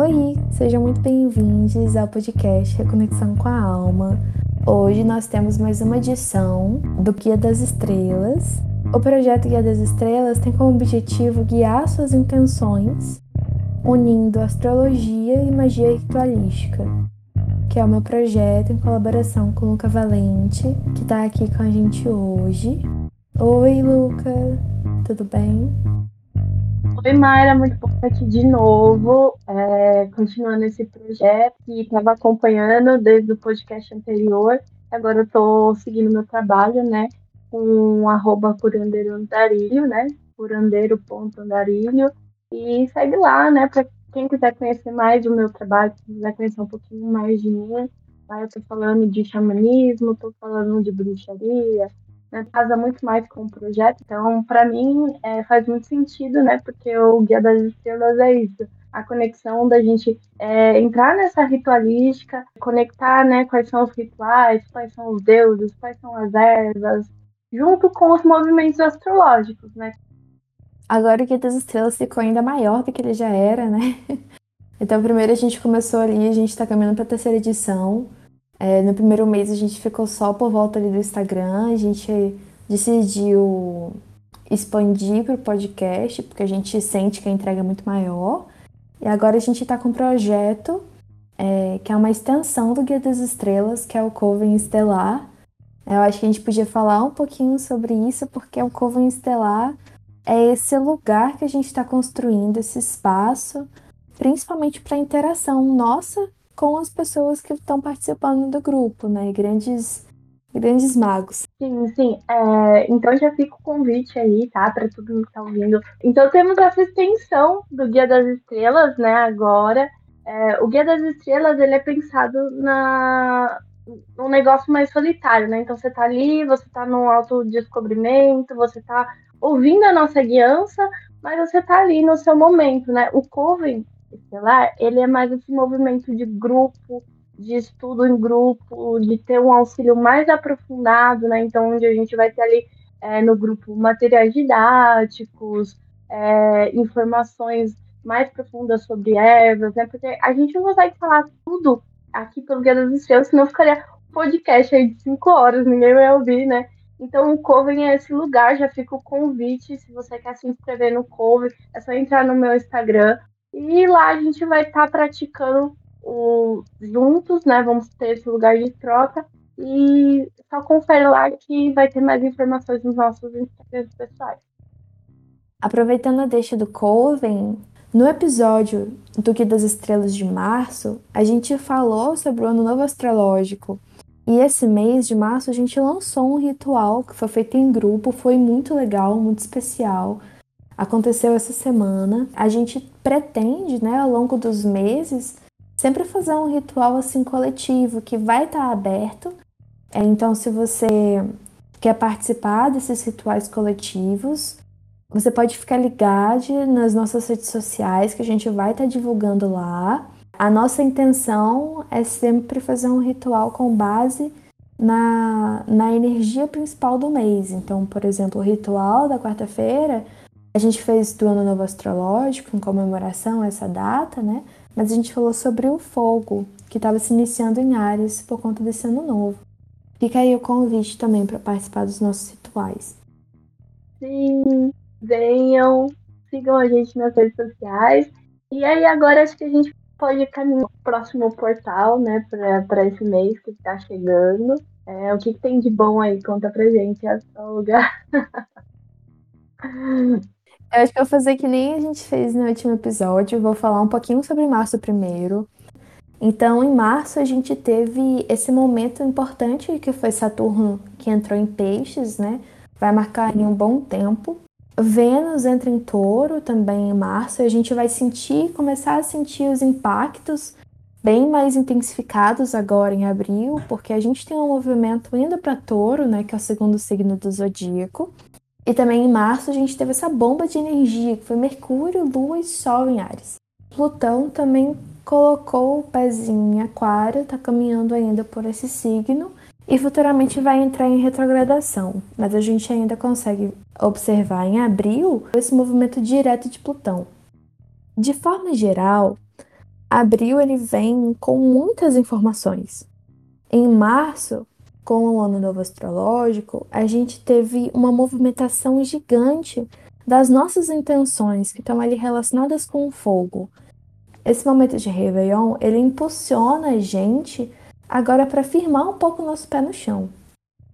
Oi, sejam muito bem-vindos ao podcast Reconexão com a Alma. Hoje nós temos mais uma edição do Guia das Estrelas. O projeto Guia das Estrelas tem como objetivo guiar suas intenções, unindo astrologia e magia ritualística, que é o meu projeto em colaboração com o Luca Valente, que está aqui com a gente hoje. Oi, Luca, tudo bem? Oi, Mayra, muito bom estar aqui de novo, é, continuando esse projeto que estava acompanhando desde o podcast anterior. Agora eu estou seguindo meu trabalho, né, com arroba curandeiro andarilho, né, curandeiro.andarilho, e segue lá, né, para quem quiser conhecer mais do meu trabalho, quiser conhecer um pouquinho mais de mim, lá eu estou falando de xamanismo, estou falando de bruxaria, né, casa muito mais com o projeto. Então, para mim, é, faz muito sentido, né? Porque o Guia das Estrelas é isso. A conexão da gente é, entrar nessa ritualística, conectar, né? Quais são os rituais, quais são os deuses, quais são as ervas, junto com os movimentos astrológicos, né? Agora o Guia das Estrelas ficou ainda maior do que ele já era, né? Então, primeiro a gente começou ali, a gente está caminhando para a terceira edição. É, no primeiro mês a gente ficou só por volta ali do Instagram, a gente decidiu expandir para o podcast, porque a gente sente que a entrega é muito maior. E agora a gente está com um projeto é, que é uma extensão do Guia das Estrelas, que é o Coven Estelar. Eu acho que a gente podia falar um pouquinho sobre isso, porque o Coven Estelar é esse lugar que a gente está construindo, esse espaço, principalmente para interação nossa com as pessoas que estão participando do grupo, né? Grandes, grandes magos. Sim, sim. É, então já fica o convite aí, tá? Para todo mundo que tá ouvindo. Então temos essa extensão do Guia das Estrelas, né? Agora. É, o Guia das Estrelas ele é pensado na um negócio mais solitário, né? Então você tá ali, você tá no autodescobrimento, você tá ouvindo a nossa guiança, mas você tá ali no seu momento, né? O Coven, estelar, ele é mais esse movimento de grupo, de estudo em grupo, de ter um auxílio mais aprofundado, né? Então, onde a gente vai ter ali é, no grupo materiais didáticos, é, informações mais profundas sobre ervas, né? Porque a gente não consegue falar tudo aqui pelo Guia das Estrelas, senão ficaria um podcast aí de cinco horas, ninguém vai ouvir, né? Então, o Coven é esse lugar, já fica o convite. Se você quer se inscrever no Coven, é só entrar no meu Instagram, e lá a gente vai estar tá praticando o, juntos, né? Vamos ter esse lugar de troca. E só confere lá que vai ter mais informações nos nossos Instagrams pessoais. Aproveitando a deixa do Coven, no episódio do Guia das Estrelas de março, a gente falou sobre o Ano Novo Astrológico. E esse mês de março a gente lançou um ritual que foi feito em grupo, foi muito legal, muito especial aconteceu essa semana. A gente pretende, né, ao longo dos meses, sempre fazer um ritual assim coletivo que vai estar tá aberto. É, então, se você quer participar desses rituais coletivos, você pode ficar ligado nas nossas redes sociais que a gente vai estar tá divulgando lá. A nossa intenção é sempre fazer um ritual com base na, na energia principal do mês. Então, por exemplo, o ritual da quarta-feira a gente fez do Ano Novo Astrológico, em comemoração a essa data, né? Mas a gente falou sobre o fogo, que estava se iniciando em Ares por conta desse ano novo. Fica aí o convite também para participar dos nossos rituais. Sim, venham, sigam a gente nas redes sociais. E aí agora acho que a gente pode caminhar para o próximo portal, né, para esse mês que está chegando. É, o que, que, tem de bom aí? Conta pra gente, astróloga. Eu acho que eu vou fazer que nem a gente fez no último episódio. Vou falar um pouquinho sobre março primeiro. Então, em março, a gente teve esse momento importante que foi Saturno que entrou em Peixes, né? Vai marcar em um bom tempo. Vênus entra em Touro também em março. E a gente vai sentir, começar a sentir os impactos bem mais intensificados agora em abril, porque a gente tem um movimento indo para Touro, né? Que é o segundo signo do zodíaco. E também em março a gente teve essa bomba de energia, que foi Mercúrio, Lua e Sol em Ares. Plutão também colocou o pezinho em Aquário, está caminhando ainda por esse signo e futuramente vai entrar em retrogradação, mas a gente ainda consegue observar em abril esse movimento direto de Plutão. De forma geral, Abril ele vem com muitas informações. Em março, com o ano novo astrológico, a gente teve uma movimentação gigante das nossas intenções que estão ali relacionadas com o fogo. Esse momento de Réveillon, ele impulsiona a gente agora para firmar um pouco o nosso pé no chão.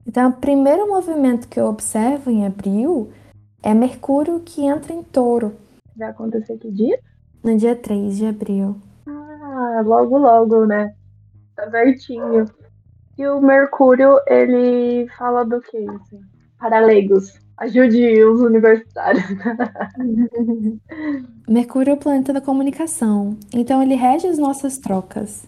Então, o primeiro movimento que eu observo em abril é Mercúrio que entra em touro. Vai acontecer que dia? No dia 3 de abril. Ah, logo, logo, né? Tá pertinho. E o Mercúrio, ele fala do que, assim? Para leigos. Ajude os universitários. Mercúrio é o planeta da comunicação, então ele rege as nossas trocas.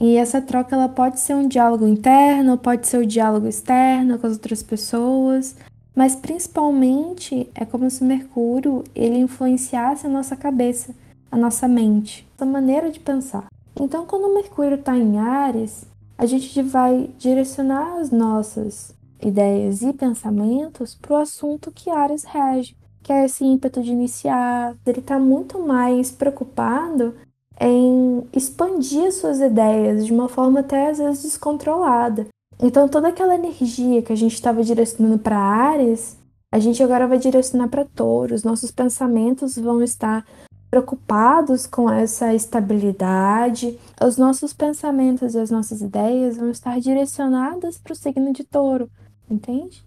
E essa troca ela pode ser um diálogo interno, pode ser o um diálogo externo com as outras pessoas, mas principalmente é como se Mercúrio ele influenciasse a nossa cabeça, a nossa mente, a maneira de pensar. Então, quando Mercúrio está em Ares, a gente vai direcionar as nossas ideias e pensamentos para o assunto que Ares rege, que é esse ímpeto de iniciar. Ele está muito mais preocupado em expandir suas ideias de uma forma até às vezes descontrolada. Então toda aquela energia que a gente estava direcionando para Ares, a gente agora vai direcionar para Touros. Nossos pensamentos vão estar preocupados com essa estabilidade. Os nossos pensamentos e as nossas ideias vão estar direcionadas para o signo de Touro entende?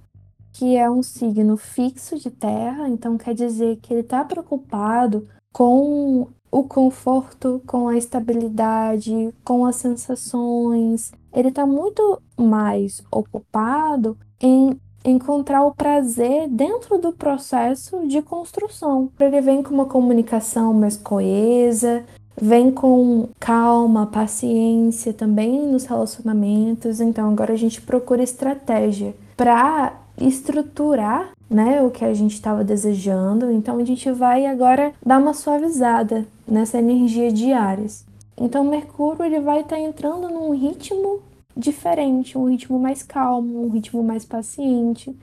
Que é um signo fixo de terra, então quer dizer que ele está preocupado com o conforto, com a estabilidade, com as sensações. Ele está muito mais ocupado em encontrar o prazer dentro do processo de construção. Ele vem com uma comunicação mais coesa, vem com calma, paciência também nos relacionamentos. Então agora a gente procura estratégia para estruturar né, o que a gente estava desejando. Então a gente vai agora dar uma suavizada nessa energia de Ares. Então Mercúrio ele vai estar tá entrando num ritmo diferente, um ritmo mais calmo, um ritmo mais paciente.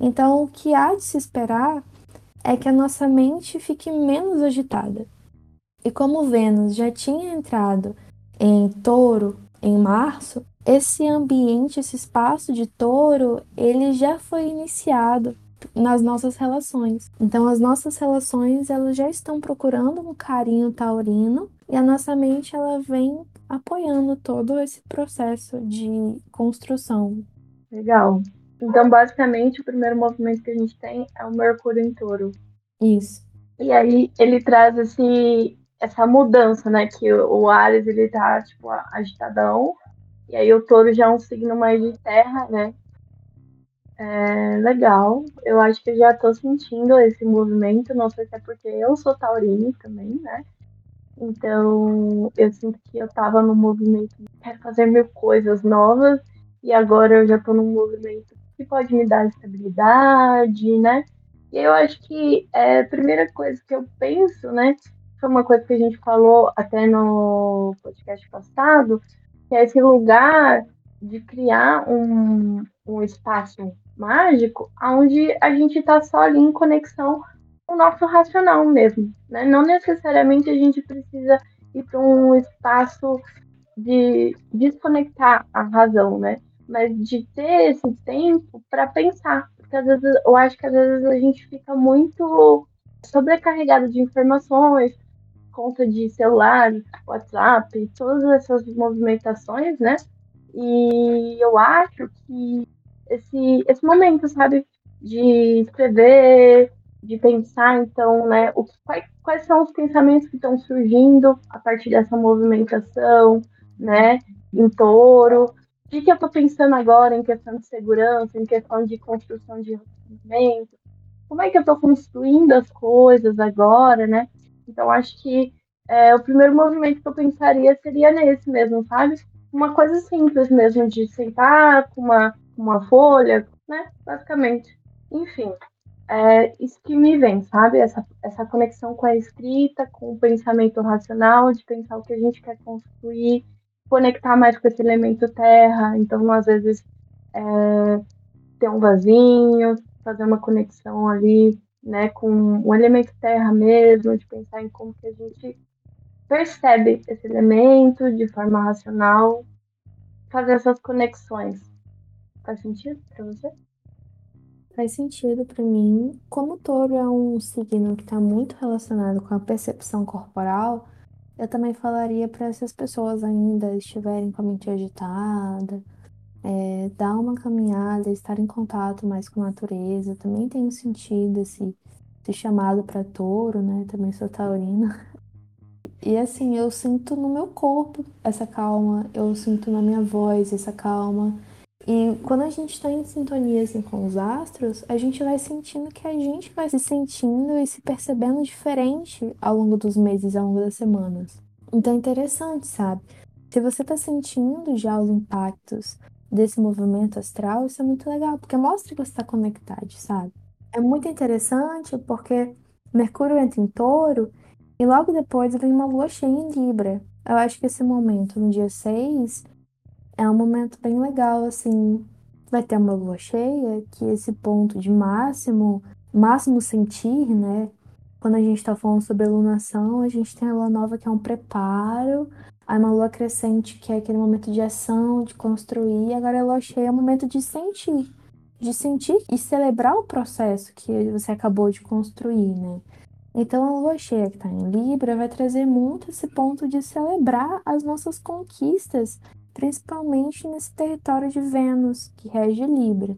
Então o que há de se esperar é que a nossa mente fique menos agitada. E como Vênus já tinha entrado em Touro em março, esse ambiente, esse espaço de touro, ele já foi iniciado nas nossas relações. Então as nossas relações, elas já estão procurando um carinho taurino e a nossa mente ela vem apoiando todo esse processo de construção. Legal. Então, basicamente, o primeiro movimento que a gente tem é o Mercúrio em Touro. Isso. E aí ele traz esse essa mudança, né, que o Ares ele tá tipo agitadão, e aí o touro já é um signo mais de terra, né? É legal. Eu acho que já tô sentindo esse movimento. Não sei se é porque eu sou taurine também, né? Então eu sinto que eu tava no movimento quero fazer mil coisas novas. E agora eu já tô num movimento que pode me dar estabilidade, né? E eu acho que é, a primeira coisa que eu penso, né? Foi uma coisa que a gente falou até no podcast passado, que é esse lugar de criar um, um espaço mágico onde a gente está só ali em conexão o nosso racional mesmo. Né? Não necessariamente a gente precisa ir para um espaço de desconectar a razão, né? Mas de ter esse tempo para pensar. Porque às vezes eu acho que às vezes a gente fica muito sobrecarregado de informações, conta de celular, WhatsApp, todas essas movimentações, né? E eu acho que esse, esse momento, sabe, de escrever, de pensar, então, né, o, quais, quais são os pensamentos que estão surgindo a partir dessa movimentação, né, em touro, o que, que eu estou pensando agora em questão de segurança, em questão de construção de relacionamento, como é que eu estou construindo as coisas agora, né? Então, acho que é, o primeiro movimento que eu pensaria seria nesse mesmo, sabe? Uma coisa simples mesmo, de sentar com uma, uma folha, né? Basicamente. Enfim, é isso que me vem, sabe? Essa, essa conexão com a escrita, com o pensamento racional, de pensar o que a gente quer construir, conectar mais com esse elemento terra. Então, às vezes, é, ter um vasinho, fazer uma conexão ali né, com o elemento terra mesmo, de pensar em como que a gente percebe esse elemento de forma racional, fazer essas conexões. Faz sentido para você? Faz sentido para mim. Como touro é um signo que está muito relacionado com a percepção corporal, eu também falaria para essas pessoas ainda estiverem com a mente agitada, é, dar uma caminhada, estar em contato mais com a natureza. Também tem sentido esse, esse chamado para touro, né? Também sou taurina. E assim, eu sinto no meu corpo essa calma, eu sinto na minha voz essa calma. E quando a gente está em sintonia assim, com os astros, a gente vai sentindo que a gente vai se sentindo e se percebendo diferente ao longo dos meses, ao longo das semanas. Então é interessante, sabe? Se você está sentindo já os impactos desse movimento astral, isso é muito legal, porque mostra que você está conectado, sabe? É muito interessante porque Mercúrio entra em touro e logo depois vem uma lua cheia em Libra. Eu acho que esse momento, no dia 6, é um momento bem legal, assim. Vai ter uma lua cheia, que esse ponto de máximo, máximo sentir, né? Quando a gente tá falando sobre iluminação, a gente tem a lua nova que é um preparo, aí uma lua crescente que é aquele momento de ação, de construir, agora a lua cheia é o momento de sentir. De sentir e celebrar o processo que você acabou de construir, né? Então a lua cheia que está em Libra vai trazer muito esse ponto de celebrar as nossas conquistas principalmente nesse território de Vênus, que rege Libra.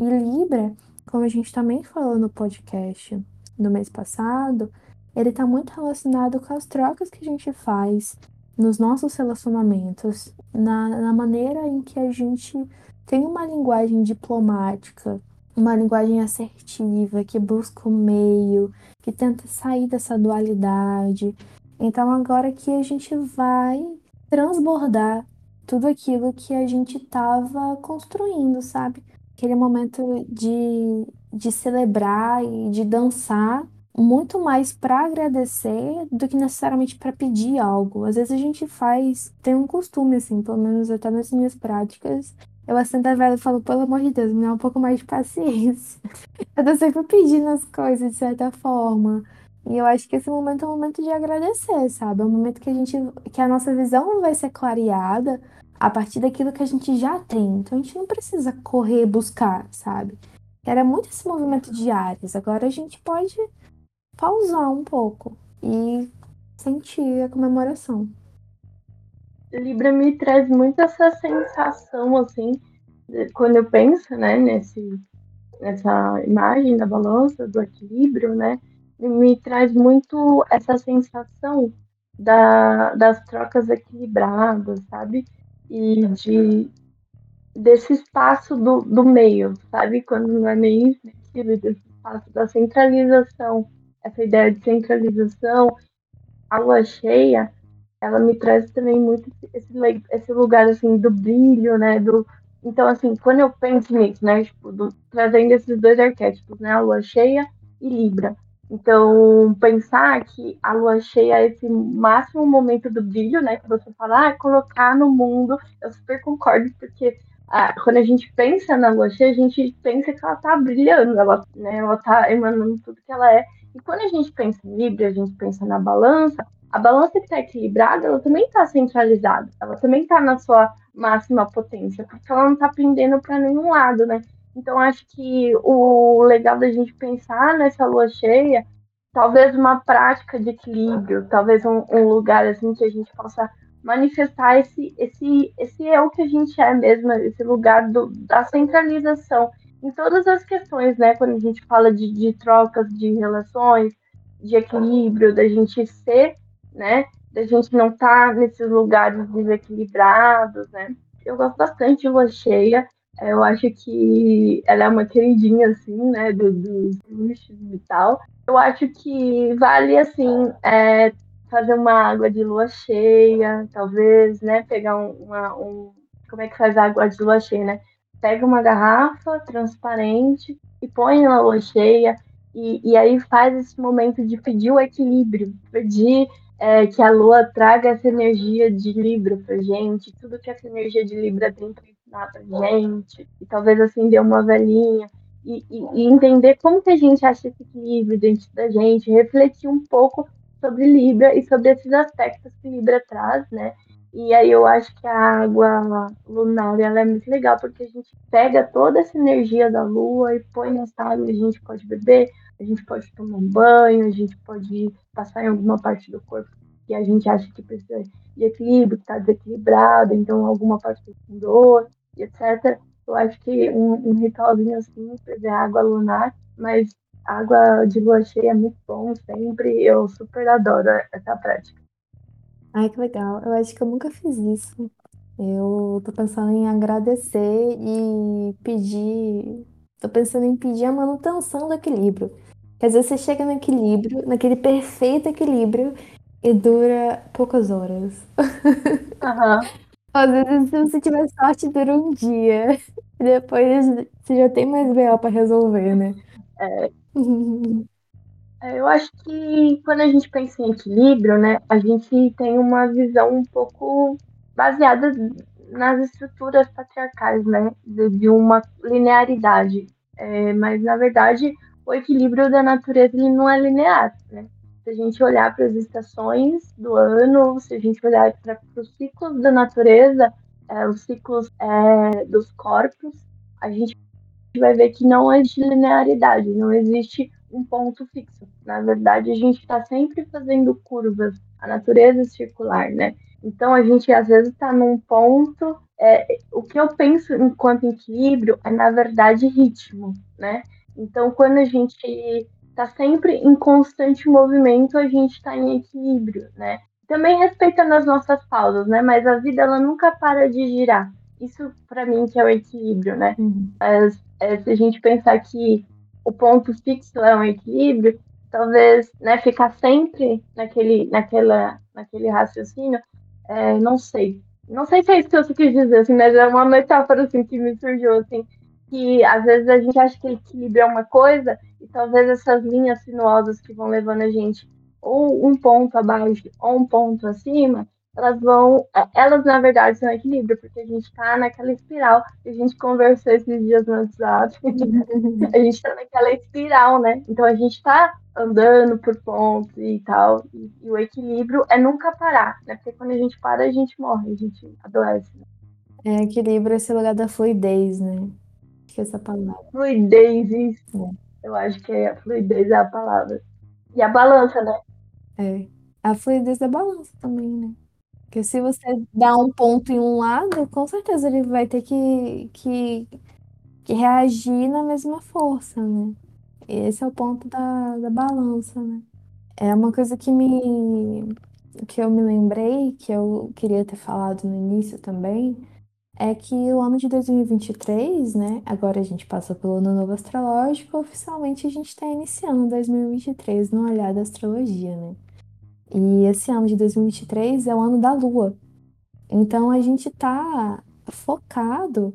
E Libra, como a gente também falou no podcast no mês passado, ele está muito relacionado com as trocas que a gente faz nos nossos relacionamentos, na, na maneira em que a gente tem uma linguagem diplomática, uma linguagem assertiva, que busca o meio, que tenta sair dessa dualidade. Então, agora que a gente vai transbordar tudo aquilo que a gente estava construindo, sabe? Aquele momento de, de celebrar e de dançar muito mais para agradecer do que necessariamente para pedir algo. Às vezes a gente faz, tem um costume assim, pelo menos até nas minhas práticas, eu acendo a vela e falo, pelo amor de Deus, me dá um pouco mais de paciência. eu tô sempre pedindo as coisas de certa forma. E eu acho que esse momento é um momento de agradecer, sabe? É um momento que a gente, que a nossa visão vai ser clareada a partir daquilo que a gente já tem. Então a gente não precisa correr buscar, sabe? Era muito esse movimento de áreas. Agora a gente pode pausar um pouco e sentir a comemoração. Libra me traz muito essa sensação, assim, quando eu penso, né, nesse, nessa imagem da balança, do equilíbrio, né, me traz muito essa sensação da, das trocas equilibradas, sabe? E de, desse espaço do, do meio, sabe? Quando não é meio inflexível, desse espaço da centralização, essa ideia de centralização, a lua cheia, ela me traz também muito esse, esse lugar, assim, do brilho, né? Do, então, assim, quando eu penso nisso, né? Tipo, do, trazendo esses dois arquétipos, né? A lua cheia e Libra. Então, pensar que a lua cheia é esse máximo momento do brilho, né? Que você fala, ah, colocar no mundo, eu super concordo, porque ah, quando a gente pensa na lua cheia, a gente pensa que ela tá brilhando, ela, né, ela tá emanando tudo que ela é. E quando a gente pensa em Libra, a gente pensa na balança, a balança que está equilibrada, ela também está centralizada, ela também está na sua máxima potência, porque ela não está pendendo para nenhum lado, né? Então, acho que o legal da gente pensar nessa lua cheia, talvez uma prática de equilíbrio, talvez um, um lugar assim que a gente possa manifestar esse, esse, esse eu que a gente é mesmo, esse lugar do, da centralização em todas as questões, né? Quando a gente fala de, de trocas de relações, de equilíbrio, da gente ser, né? Da gente não estar tá nesses lugares desequilibrados, né? Eu gosto bastante de lua cheia. Eu acho que ela é uma queridinha, assim, né, dos do luxos e tal. Eu acho que vale, assim, é, fazer uma água de lua cheia, talvez, né, pegar um, uma, um... Como é que faz a água de lua cheia, né? Pega uma garrafa transparente e põe na lua cheia e, e aí faz esse momento de pedir o equilíbrio, pedir é, que a lua traga essa energia de Libra pra gente, tudo que essa energia de Libra tem pra ensinar pra gente, e talvez acender uma velhinha, e, e, e, entender como que a gente acha esse equilíbrio dentro da gente, refletir um pouco sobre Libra e sobre esses aspectos que Libra traz, né? E aí eu acho que a água lunar ela é muito legal porque a gente pega toda essa energia da lua e põe nessa água, a gente pode beber, a gente pode tomar um banho, a gente pode passar em alguma parte do corpo que a gente acha que precisa de equilíbrio, que está desequilibrado, então alguma parte com dor, etc. Eu acho que um, um ritualzinho assim, é água lunar, mas água de lua cheia é muito bom sempre, eu super adoro essa prática. Ai, que legal. Eu acho que eu nunca fiz isso. Eu tô pensando em agradecer e pedir. Tô pensando em pedir a manutenção do equilíbrio. Porque às vezes você chega no equilíbrio, naquele perfeito equilíbrio, e dura poucas horas. Uhum. Às vezes, se você tiver sorte, dura um dia. Depois você já tem mais BO pra resolver, né? É. É, eu acho que quando a gente pensa em equilíbrio, né, a gente tem uma visão um pouco baseada nas estruturas patriarcais, né, de, de uma linearidade. É, mas na verdade, o equilíbrio da natureza ele não é linear, né? Se a gente olhar para as estações do ano, se a gente olhar para os ciclos da natureza, é, os ciclos é, dos corpos, a gente vai ver que não existe linearidade, não existe um ponto fixo. Na verdade, a gente está sempre fazendo curvas. A natureza é circular, né? Então, a gente às vezes está num ponto. É, o que eu penso enquanto equilíbrio é, na verdade, ritmo, né? Então, quando a gente está sempre em constante movimento, a gente está em equilíbrio, né? Também respeitando as nossas pausas, né? Mas a vida ela nunca para de girar. Isso para mim que é o equilíbrio, né? Uhum. As, é, se a gente pensar que o ponto fixo é um equilíbrio, talvez né, ficar sempre naquele, naquela, naquele raciocínio, é, não sei. Não sei se é isso que você quis dizer, assim, mas é uma metáfora assim, que me surgiu, assim, que às vezes a gente acha que equilíbrio é uma coisa, e talvez essas linhas sinuosas que vão levando a gente ou um ponto abaixo ou um ponto acima, elas vão. É, elas, na verdade, são equilíbrio, porque a gente está naquela espiral que a gente conversou esses dias no WhatsApp. a gente está naquela espiral, né? Então a gente está andando por pontos e tal. E, e, o equilíbrio é nunca parar, né? Porque quando a gente para, a gente morre, a gente adoece. Né? É, equilíbrio é esse lugar da fluidez, né? Que é essa palavra. Fluidez, isso. É. Eu acho que é a fluidez é a palavra. E a balança, né? É. A fluidez da balança também, né? Porque se você dá um ponto em um lado, com certeza ele vai ter que, que, que reagir na mesma força, né? Esse é o ponto da, da balança, né? É uma coisa que me que eu me lembrei, que eu queria ter falado no início também, é que o ano de 2023, né? Agora a gente passa pelo ano novo astrológico, oficialmente a gente está iniciando 2023 no olhar da astrologia, né? E esse ano de 2023 é o ano da lua. Então a gente está focado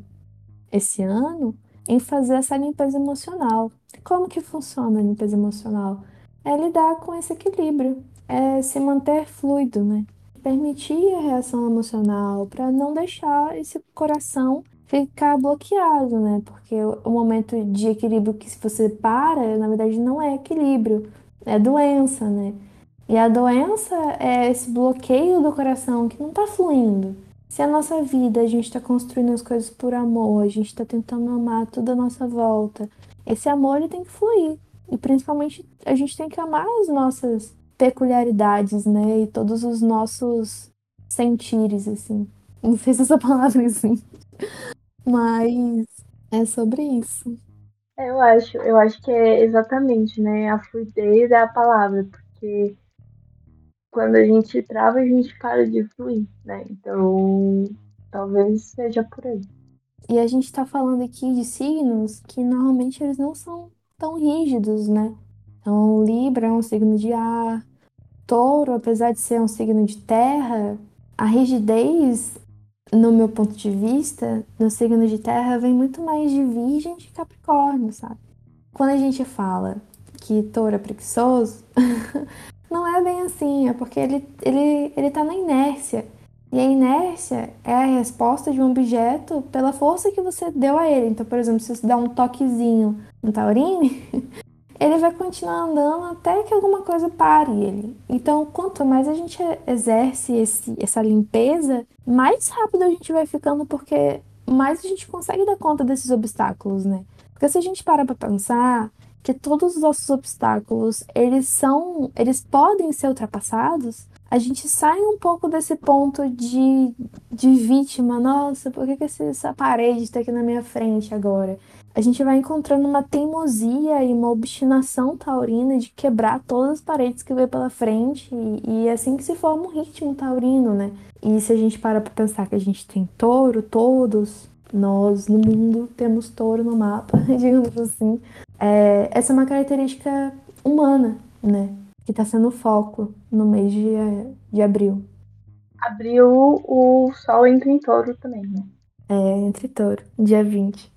esse ano em fazer essa limpeza emocional. Como que funciona a limpeza emocional? É lidar com esse equilíbrio, é se manter fluido, né? Permitir a reação emocional para não deixar esse coração ficar bloqueado, né? Porque o momento de equilíbrio que se você para, na verdade não é equilíbrio, é doença, né? E a doença é esse bloqueio do coração que não está fluindo. Se a nossa vida a gente está construindo as coisas por amor, a gente está tentando amar tudo à nossa volta, esse amor ele tem que fluir. E principalmente a gente tem que amar as nossas peculiaridades, né? E todos os nossos sentires, assim. Não sei se essa palavra é assim. Mas é sobre isso. Eu acho, eu acho que é exatamente, né? A fluidez é a palavra, porque quando a gente trava, a gente para de fluir, né? Então, talvez seja por aí. E a gente está falando aqui de signos que normalmente eles não são tão rígidos, né? Então, Libra é um signo de ar, Touro, apesar de ser um signo de terra, a rigidez, no meu ponto de vista, no signo de terra vem muito mais de Virgem de Capricórnio, sabe? Quando a gente fala que Touro é preguiçoso, Não é bem assim, é porque ele, ele, ele tá na inércia. E a inércia é a resposta de um objeto pela força que você deu a ele. Então, por exemplo, se você dá um toquezinho no taurine, ele vai continuar andando até que alguma coisa pare ele. Então, quanto mais a gente exerce esse, essa limpeza, mais rápido a gente vai ficando, porque mais a gente consegue dar conta desses obstáculos, né? Porque se a gente para para pensar que todos os nossos obstáculos, eles são, eles podem ser ultrapassados, a gente sai um pouco desse ponto de, de vítima. Nossa, por que, que essa parede está aqui na minha frente agora? A gente vai encontrando uma teimosia e uma obstinação taurina de quebrar todas as paredes que vem pela frente. E, e é assim que se forma um ritmo taurino, né? E se a gente para para pensar que a gente tem touro, todos nós no mundo temos touro no mapa, digamos assim. É, essa é uma característica humana, né? que está sendo foco no mês de, de abril. Abril, o sol entra em touro também, né? É, entre touro, dia 20.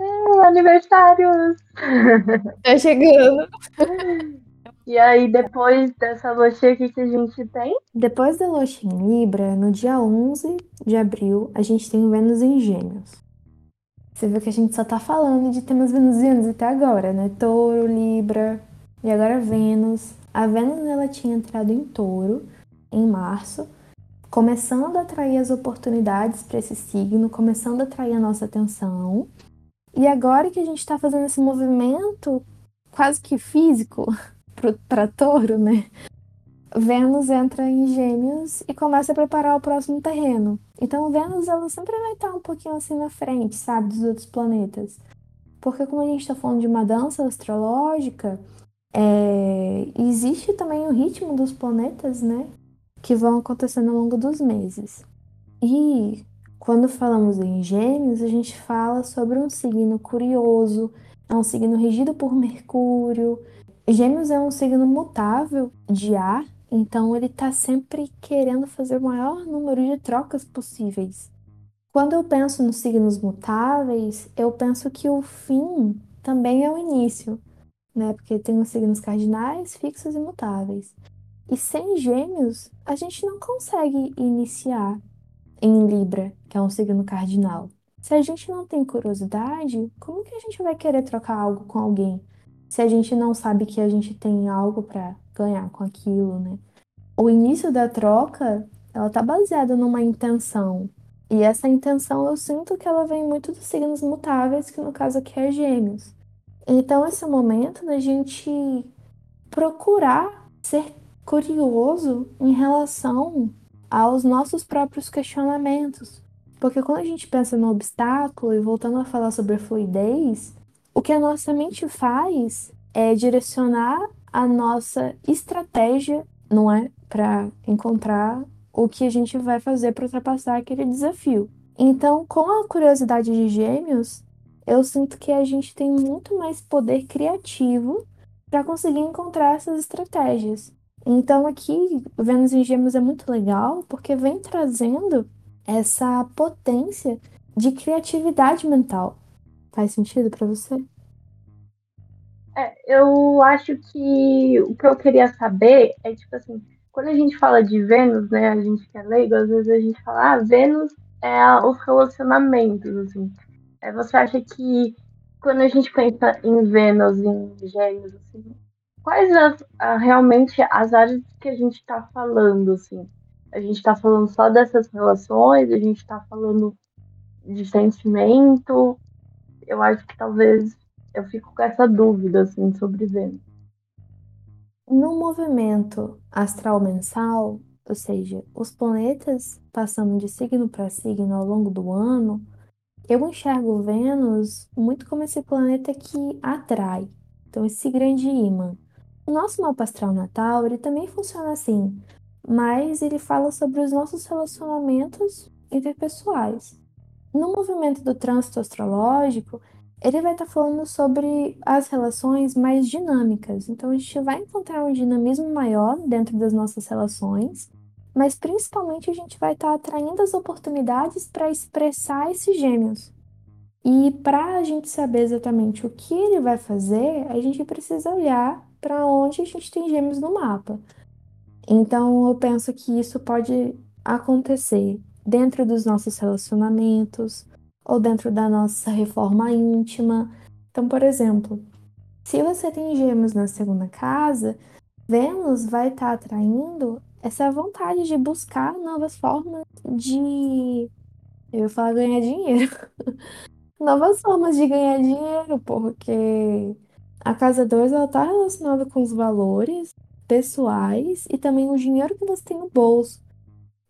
É, aniversários! Tá chegando! E aí, depois dessa lua cheia, o que, que a gente tem? Depois da lua cheia em Libra, no dia 11 de abril, a gente tem Vênus em Gêmeos. Você viu que a gente só tá falando de temas venusianos até agora, né? Touro, Libra, e agora Vênus. A Vênus ela tinha entrado em touro em março, começando a atrair as oportunidades para esse signo, começando a atrair a nossa atenção. E agora que a gente está fazendo esse movimento quase que físico para touro, né? Vênus entra em Gêmeos e começa a preparar o próximo terreno. Então, Vênus ela sempre vai estar um pouquinho assim na frente, sabe, dos outros planetas. Porque, como a gente está falando de uma dança astrológica, é, existe também o ritmo dos planetas, né? Que vão acontecendo ao longo dos meses. E quando falamos em Gêmeos, a gente fala sobre um signo curioso, é um signo regido por Mercúrio. Gêmeos é um signo mutável de ar, então ele está sempre querendo fazer o maior número de trocas possíveis. Quando eu penso nos signos mutáveis, eu penso que o fim também é o início né? Porque tem os signos cardinais, fixos e mutáveis. E sem gêmeos, a gente não consegue iniciar em Libra, que é um signo cardinal. Se a gente não tem curiosidade, como que a gente vai querer trocar algo com alguém? Se a gente não sabe que a gente tem algo para ganhar com aquilo, né? O início da troca, ela tá baseada numa intenção. E essa intenção eu sinto que ela vem muito dos signos mutáveis, que no caso aqui é Gêmeos. Então, esse é o momento da gente procurar ser curioso em relação aos nossos próprios questionamentos. Porque quando a gente pensa no obstáculo e voltando a falar sobre fluidez, o que a nossa mente faz é direcionar a nossa estratégia, não é? Para encontrar o que a gente vai fazer para ultrapassar aquele desafio. Então, com a curiosidade de Gêmeos, eu sinto que a gente tem muito mais poder criativo para conseguir encontrar essas estratégias. Então aqui, Vênus em Gêmeos é muito legal porque vem trazendo essa potência de criatividade mental. Faz sentido para você? É, eu acho que o que eu queria saber é tipo assim, quando a gente fala de Vênus, né, a gente que é leigo, às vezes a gente fala, ah, Vênus é os relacionamentos, assim. É, você acha que quando a gente pensa em Vênus, em Gêmeos, assim, quais as, a, realmente as áreas que a gente está falando, assim? A gente está falando só dessas relações, a gente está falando de sentimento. Eu acho que talvez eu fico com essa dúvida, assim, sobre Vênus. No movimento astral mensal, ou seja, os planetas passando de signo para signo ao longo do ano, eu enxergo Vênus muito como esse planeta que atrai, então esse grande imã. O nosso mapa astral natal, ele também funciona assim, mas ele fala sobre os nossos relacionamentos interpessoais. No movimento do trânsito astrológico, ele vai estar falando sobre as relações mais dinâmicas. Então a gente vai encontrar um dinamismo maior dentro das nossas relações mas principalmente a gente vai estar tá atraindo as oportunidades para expressar esses gêmeos. E para a gente saber exatamente o que ele vai fazer, a gente precisa olhar para onde a gente tem gêmeos no mapa. Então eu penso que isso pode acontecer dentro dos nossos relacionamentos ou dentro da nossa reforma íntima. Então, por exemplo, Se você tem gêmeos na segunda casa, Vênus vai estar tá atraindo essa vontade de buscar novas formas de. Eu ia falar ganhar dinheiro. novas formas de ganhar dinheiro, porque a casa 2 ela tá relacionada com os valores pessoais e também o dinheiro que você tem no bolso.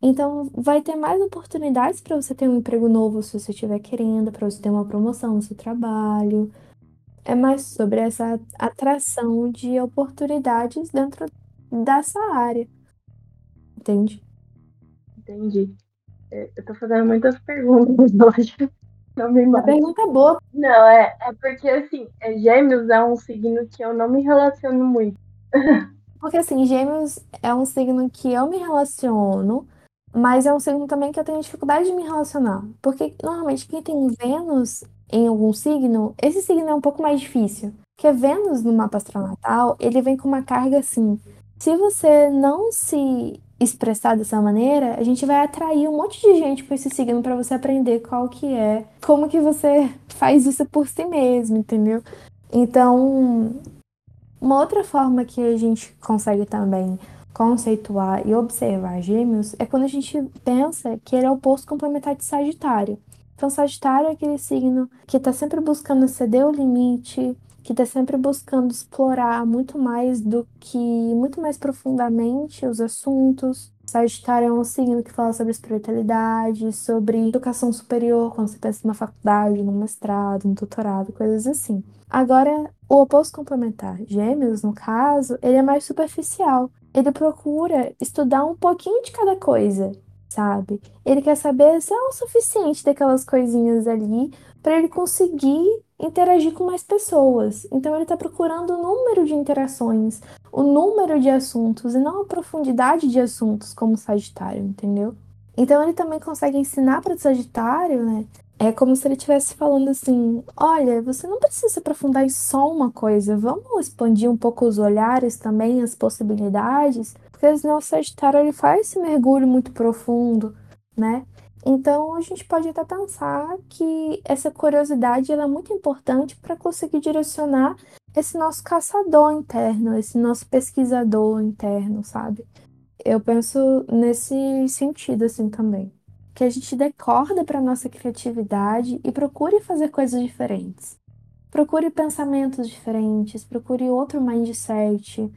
Então, vai ter mais oportunidades para você ter um emprego novo se você estiver querendo, para você ter uma promoção no seu trabalho. É mais sobre essa atração de oportunidades dentro dessa área. Entende? Entendi. É, eu tô fazendo muitas perguntas hoje. Não me A pergunta é boa. Não, é, é porque assim, é, gêmeos é um signo que eu não me relaciono muito. Porque assim, gêmeos é um signo que eu me relaciono, mas é um signo também que eu tenho dificuldade de me relacionar. Porque normalmente quem tem Vênus em algum signo, esse signo é um pouco mais difícil. Porque Vênus no mapa astral natal, ele vem com uma carga assim. Se você não se expressar dessa maneira, a gente vai atrair um monte de gente com esse signo para você aprender qual que é, como que você faz isso por si mesmo, entendeu? Então, uma outra forma que a gente consegue também conceituar e observar Gêmeos é quando a gente pensa que ele é o oposto complementar de Sagitário. Então, Sagitário é aquele signo que está sempre buscando ceder o limite, que está sempre buscando explorar muito mais do que, muito mais profundamente os assuntos. Sagitário é um signo que fala sobre espiritualidade, sobre educação superior, quando você pensa numa faculdade, num mestrado, num doutorado, coisas assim. Agora, o oposto complementar, Gêmeos, no caso, ele é mais superficial. Ele procura estudar um pouquinho de cada coisa, sabe? Ele quer saber se é o suficiente daquelas coisinhas ali para ele conseguir interagir com mais pessoas. Então ele está procurando o número de interações, o número de assuntos e não a profundidade de assuntos como Sagitário, entendeu? Então ele também consegue ensinar para o Sagitário, né? É como se ele estivesse falando assim: olha, você não precisa se aprofundar em só uma coisa, vamos expandir um pouco os olhares também, as possibilidades, porque senão o Sagitário ele faz esse mergulho muito profundo, né? Então a gente pode até pensar que essa curiosidade é muito importante para conseguir direcionar esse nosso caçador interno, esse nosso pesquisador interno, sabe? Eu penso nesse sentido assim também. Que a gente dê corda para nossa criatividade e procure fazer coisas diferentes. Procure pensamentos diferentes, procure outro mindset,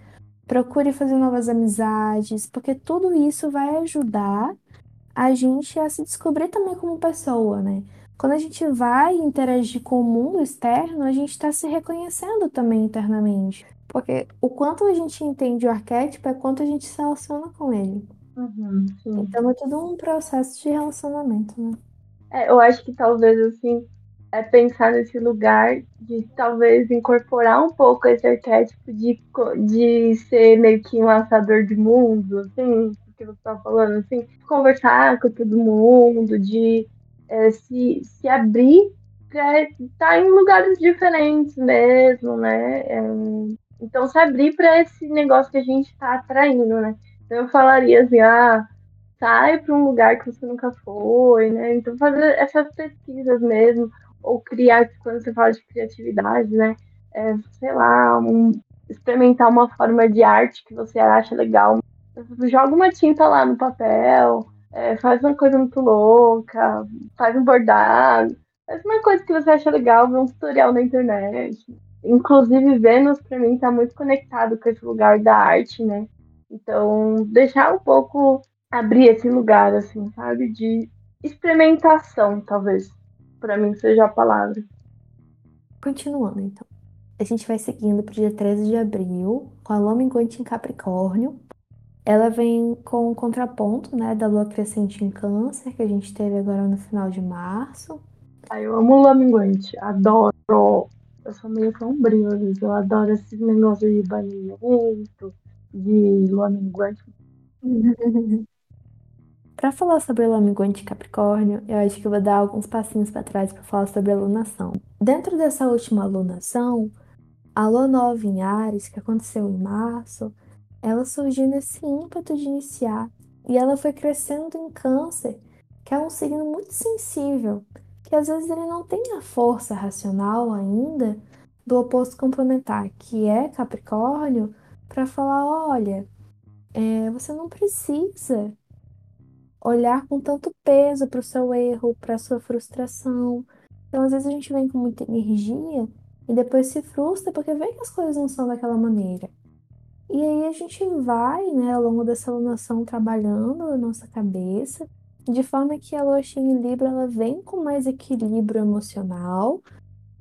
procure fazer novas amizades, porque tudo isso vai ajudar a gente a se descobrir também como pessoa, né? Quando a gente vai interagir com o mundo externo, a gente está se reconhecendo também internamente. Porque o quanto a gente entende o arquétipo é quanto a gente se relaciona com ele. Uhum, então é tudo um processo de relacionamento, né? É, eu acho que talvez assim é pensar nesse lugar de talvez incorporar um pouco esse arquétipo de, de ser meio que um laçador de mundo, assim, que você estava falando, assim, conversar com todo mundo, de é, se, se abrir para estar em lugares diferentes mesmo, né? É, então, se abrir para esse negócio que a gente está atraindo, né? Então, eu falaria assim, ah, sai para um lugar que você nunca foi, né? Então, fazer essas pesquisas mesmo, ou criar, quando você fala de criatividade, né? É, sei lá, um, experimentar uma forma de arte que você acha legal, joga uma tinta lá no papel, é, faz uma coisa muito louca, faz um bordado, faz uma coisa que você acha legal, vê um tutorial na internet. Inclusive, Vênus, para mim, está muito conectado com esse lugar da arte, né? Então, deixar um pouco abrir esse lugar, assim, sabe? De experimentação, talvez. Para mim seja a palavra. Continuando, então. A gente vai seguindo para o dia 13 de abril, com a minguante em Capricórnio, ela vem com o contraponto, né, da lua crescente em câncer, que a gente teve agora no final de março. Ai, eu amo lua minguante, adoro. Eu sou meio sombrio. Eu adoro esses negócios de banimento, de lua minguante. para falar sobre a lua minguante Capricórnio, eu acho que eu vou dar alguns passinhos para trás para falar sobre a lunação. Dentro dessa última lunação, a lua nova em Ares, que aconteceu em março, ela surgiu nesse ímpeto de iniciar e ela foi crescendo em câncer, que é um signo muito sensível, que às vezes ele não tem a força racional ainda do oposto complementar, que é Capricórnio, para falar: olha, é, você não precisa olhar com tanto peso para o seu erro, para a sua frustração. Então, às vezes, a gente vem com muita energia e depois se frustra porque vê que as coisas não são daquela maneira. E aí a gente vai, né, ao longo dessa alunação, trabalhando a nossa cabeça, de forma que a lua cheia em Libra ela vem com mais equilíbrio emocional,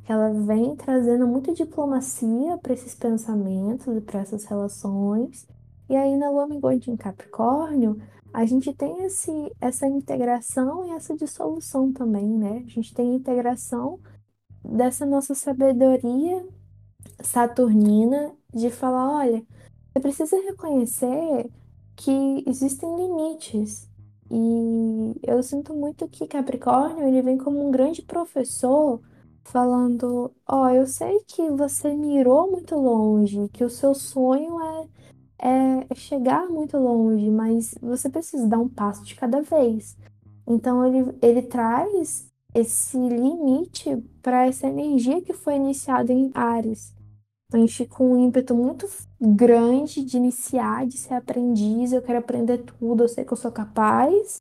ela vem trazendo muita diplomacia para esses pensamentos e para essas relações. E aí na lua minguante em Capricórnio, a gente tem esse, essa integração e essa dissolução também, né? A gente tem a integração dessa nossa sabedoria saturnina de falar, olha, você precisa reconhecer que existem limites. E eu sinto muito que Capricórnio, ele vem como um grande professor falando, ó, oh, eu sei que você mirou muito longe, que o seu sonho é é, é chegar muito longe, mas você precisa dar um passo de cada vez. Então ele, ele traz esse limite para essa energia que foi iniciada em Ares. A gente com um ímpeto muito grande de iniciar, de ser aprendiz, eu quero aprender tudo, eu sei que eu sou capaz.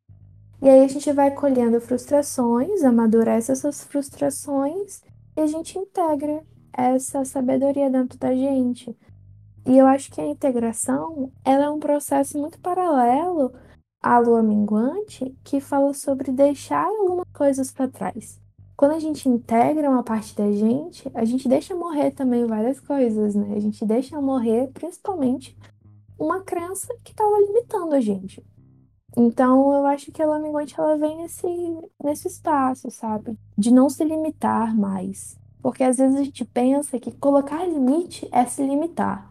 E aí a gente vai colhendo frustrações, amadurece essas frustrações e a gente integra essa sabedoria dentro da gente. E eu acho que a integração ela é um processo muito paralelo à lua minguante que fala sobre deixar algumas coisas para trás. Quando a gente integra uma parte da gente, a gente deixa morrer também várias coisas, né? A gente deixa morrer principalmente uma crença que estava limitando a gente. Então, eu acho que a lua minguante ela vem nesse, nesse espaço, sabe? De não se limitar mais. Porque às vezes a gente pensa que colocar limite é se limitar.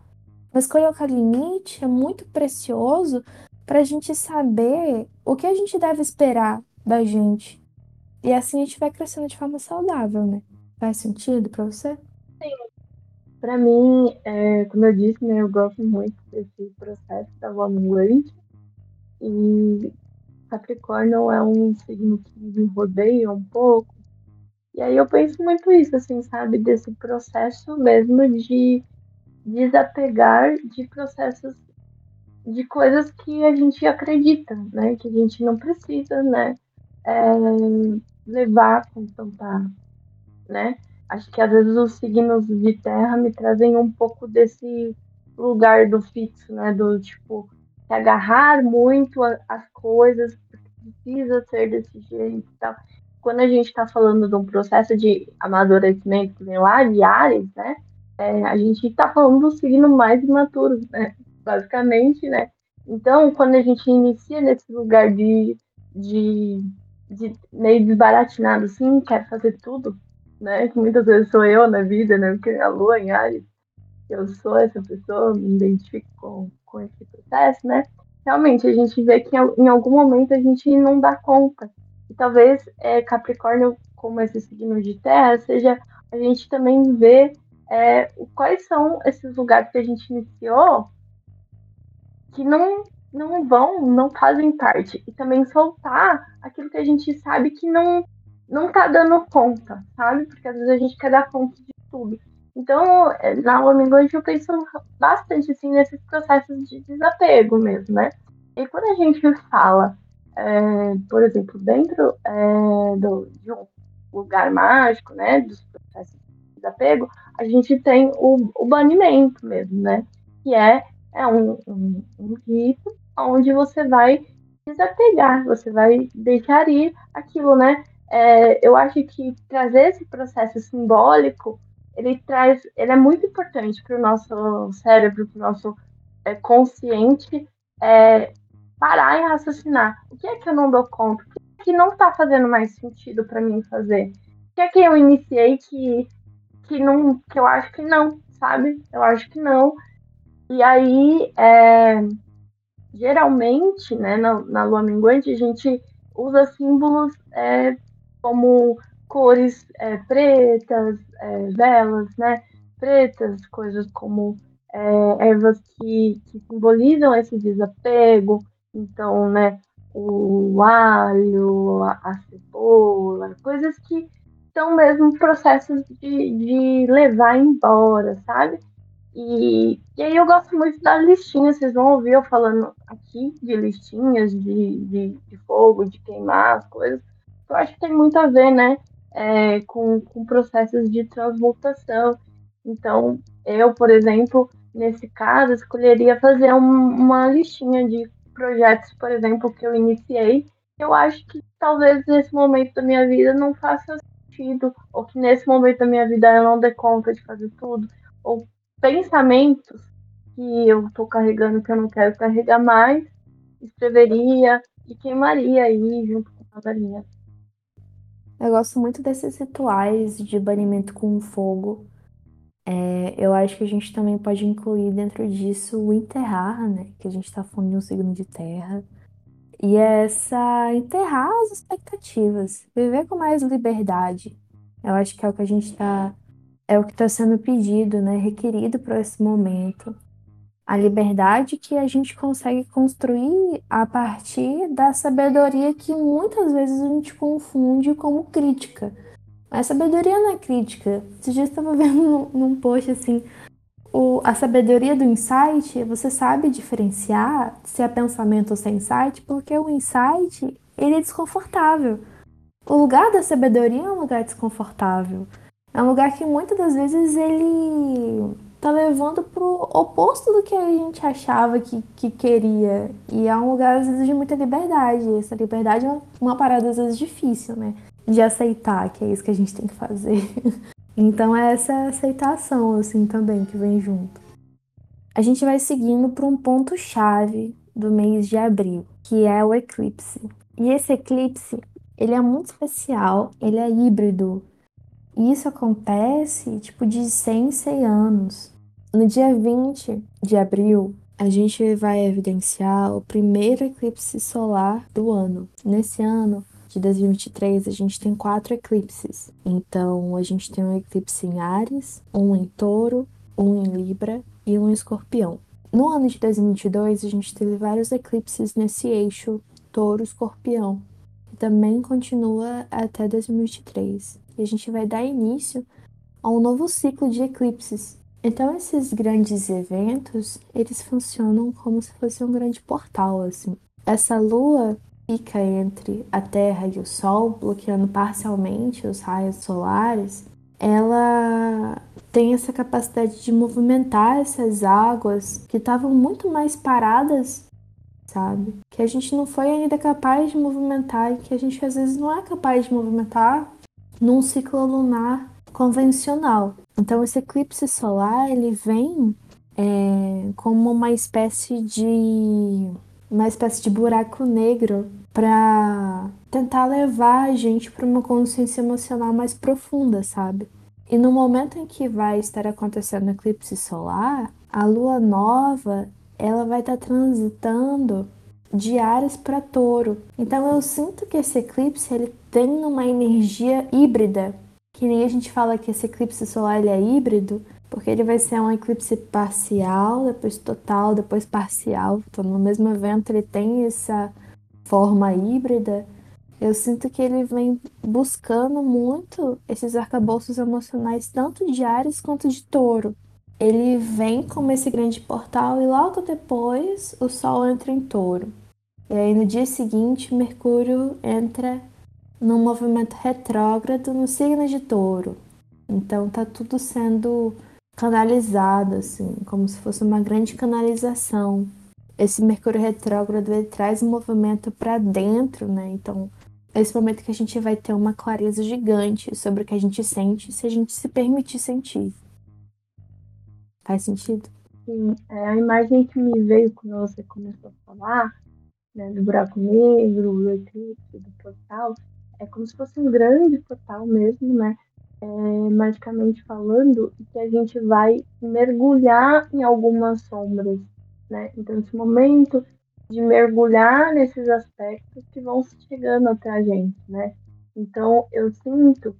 Mas colocar limite é muito precioso para a gente saber o que a gente deve esperar da gente. E assim a gente vai crescendo de forma saudável, né? Faz sentido para você? Sim. Para mim, é, como eu disse, né, eu gosto muito desse processo da lua minguante. E Capricórnio é um signo que me rodeia um pouco. E aí eu penso muito isso, assim, sabe? Desse processo mesmo de desapegar de processos de coisas que a gente acredita, né? Que a gente não precisa, né? É, levar com tanta, né? Acho que às vezes os signos de terra me trazem um pouco desse lugar do fixo, né? Do tipo, se agarrar muito às coisas, precisa ser desse jeito e tal. Quando a gente está falando de um processo de amadurecimento vem lá de Ares, né? é, a gente está falando do signo mais imaturo, né? Basicamente, né? Então, quando a gente inicia nesse lugar de, de, de meio desbaratinado, assim, quer fazer tudo, né? Que muitas vezes sou eu na vida, né? Porque a lua em Ares, eu sou essa pessoa, me identifico com, com esse processo, né? Realmente, a gente vê que em algum momento a gente não dá conta. E talvez é, Capricórnio, como esse signo de terra, seja a gente também vê é, quais são esses lugares que a gente iniciou que não, não vão, não fazem parte. E também soltar aquilo que a gente sabe que não, não tá dando conta, sabe? Porque às vezes a gente quer dar conta de tudo. Então, é, na Omingland eu penso bastante assim, nesses processos de desapego mesmo, né? E quando a gente fala, é, por exemplo, dentro é, do, de um lugar mágico, né, dos processos de desapego, a gente tem o, o banimento mesmo, né? Que é, é um, um, um rito onde você vai desapegar, você vai deixar ir aquilo, né? É, eu acho que trazer esse processo simbólico, ele traz, ele é muito importante para o nosso cérebro, para o nosso é, consciente é, parar e raciocinar. O que é que eu não dou conta? O que, é que não está fazendo mais sentido para mim fazer? O que é que eu iniciei que que não, que eu acho que não, sabe? Eu acho que não. E aí, é, geralmente, né, na, na lua minguante, a gente usa símbolos é, como cores é, pretas, é, velas, né, pretas, coisas como é, ervas que, que simbolizam esse desapego, então, né, o alho, a, a cebola, coisas que são mesmo processos de, de levar embora, sabe? E, e aí eu gosto muito das listinhas, vocês vão ouvir eu falando aqui de listinhas de, de, de fogo, de queimar as coisas. Eu acho que tem muito a ver, né? É, com, com processos de transmutação. Então, eu, por exemplo, nesse caso, escolheria fazer um, uma listinha de projetos, por exemplo, que eu iniciei. Eu acho que talvez nesse momento da minha vida não faça sentido, ou que nesse momento da minha vida eu não dê conta de fazer tudo, ou pensamentos que eu estou carregando que eu não quero carregar mais, escreveria e queimaria aí junto com a galinha. Eu gosto muito desses rituais de banimento com fogo. É, eu acho que a gente também pode incluir dentro disso o enterrar, né? Que a gente está falando de um signo de terra. E essa enterrar as expectativas, viver com mais liberdade. Eu acho que é o que a gente está é o que está sendo pedido, né, requerido para esse momento. A liberdade que a gente consegue construir a partir da sabedoria que muitas vezes a gente confunde como crítica. Mas sabedoria não é crítica. Esses dias estava vendo num, num post assim, o, a sabedoria do insight, você sabe diferenciar se é pensamento ou se é insight, porque o insight, ele é desconfortável. O lugar da sabedoria é um lugar desconfortável. É um lugar que muitas das vezes ele tá levando pro oposto do que a gente achava que, que queria. E é um lugar, às vezes, de muita liberdade. Essa liberdade é uma parada, às vezes, difícil, né? De aceitar que é isso que a gente tem que fazer. então é essa aceitação, assim, também que vem junto. A gente vai seguindo para um ponto-chave do mês de abril, que é o eclipse. E esse eclipse, ele é muito especial, ele é híbrido, isso acontece tipo de 100 em 100 anos. No dia 20 de abril, a gente vai evidenciar o primeiro eclipse solar do ano. Nesse ano de 2023, a gente tem quatro eclipses. Então, a gente tem um eclipse em Ares, um em Touro, um em Libra e um em Escorpião. No ano de 2022, a gente teve vários eclipses nesse eixo Touro-Escorpião, que também continua até 2023 e a gente vai dar início a um novo ciclo de eclipses. Então esses grandes eventos, eles funcionam como se fosse um grande portal assim. Essa lua fica entre a Terra e o Sol, bloqueando parcialmente os raios solares. Ela tem essa capacidade de movimentar essas águas que estavam muito mais paradas, sabe? Que a gente não foi ainda capaz de movimentar e que a gente às vezes não é capaz de movimentar num ciclo lunar convencional. Então esse eclipse solar ele vem é, como uma espécie de uma espécie de buraco negro para tentar levar a gente para uma consciência emocional mais profunda, sabe? E no momento em que vai estar acontecendo o eclipse solar, a lua nova ela vai estar transitando de Ares para Touro. Então eu sinto que esse eclipse ele tem uma energia híbrida, que nem a gente fala que esse eclipse solar ele é híbrido, porque ele vai ser um eclipse parcial, depois total, depois parcial. Então no mesmo evento ele tem essa forma híbrida. Eu sinto que ele vem buscando muito esses arcabouços emocionais, tanto de Ares quanto de Touro ele vem como esse grande portal e logo depois o Sol entra em touro. E aí no dia seguinte, Mercúrio entra num movimento retrógrado no signo de touro. Então tá tudo sendo canalizado, assim, como se fosse uma grande canalização. Esse Mercúrio retrógrado ele traz um movimento para dentro, né? Então, é esse momento que a gente vai ter uma clareza gigante sobre o que a gente sente se a gente se permitir sentir. Faz sentido? Sim, é, a imagem que me veio quando você começou a falar, né, do buraco negro, do eclipse, do portal, é como se fosse um grande portal mesmo, né? É, magicamente falando, que a gente vai mergulhar em algumas sombras, né? Então, esse momento de mergulhar nesses aspectos que vão chegando até a gente, né? Então, eu sinto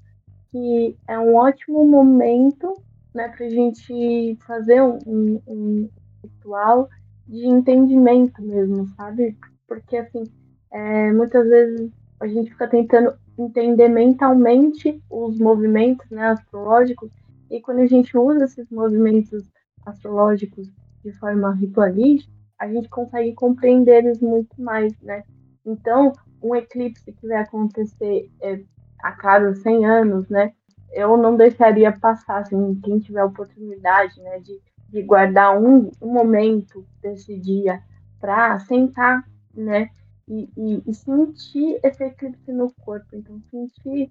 que é um ótimo momento né, para a gente fazer um, um, um, ritual de entendimento mesmo, sabe? Porque, assim, é, muitas vezes a gente fica tentando entender mentalmente os movimentos né, astrológicos, e quando a gente usa esses movimentos astrológicos de forma ritualística, a gente consegue compreender eles muito mais, né? Então, um eclipse que vai acontecer é, a cada 100 anos, né? Eu não deixaria passar, assim, quem tiver oportunidade, né, de, de guardar um, um momento desse dia para sentar, né, e, e, e, sentir esse eclipse no corpo. Então, sentir,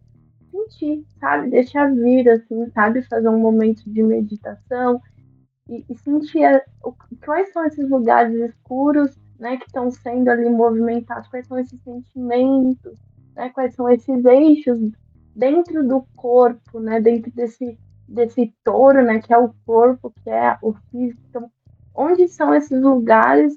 sentir, sabe? Deixar vir, assim, sabe? Fazer um momento de meditação e, e sentir a, o, quais são esses lugares escuros, né, que estão sendo ali movimentados, quais são esses sentimentos, né, quais são esses eixos dentro do corpo, né, dentro desse, desse touro, né, que é o corpo, que é o físico. Então, onde são esses lugares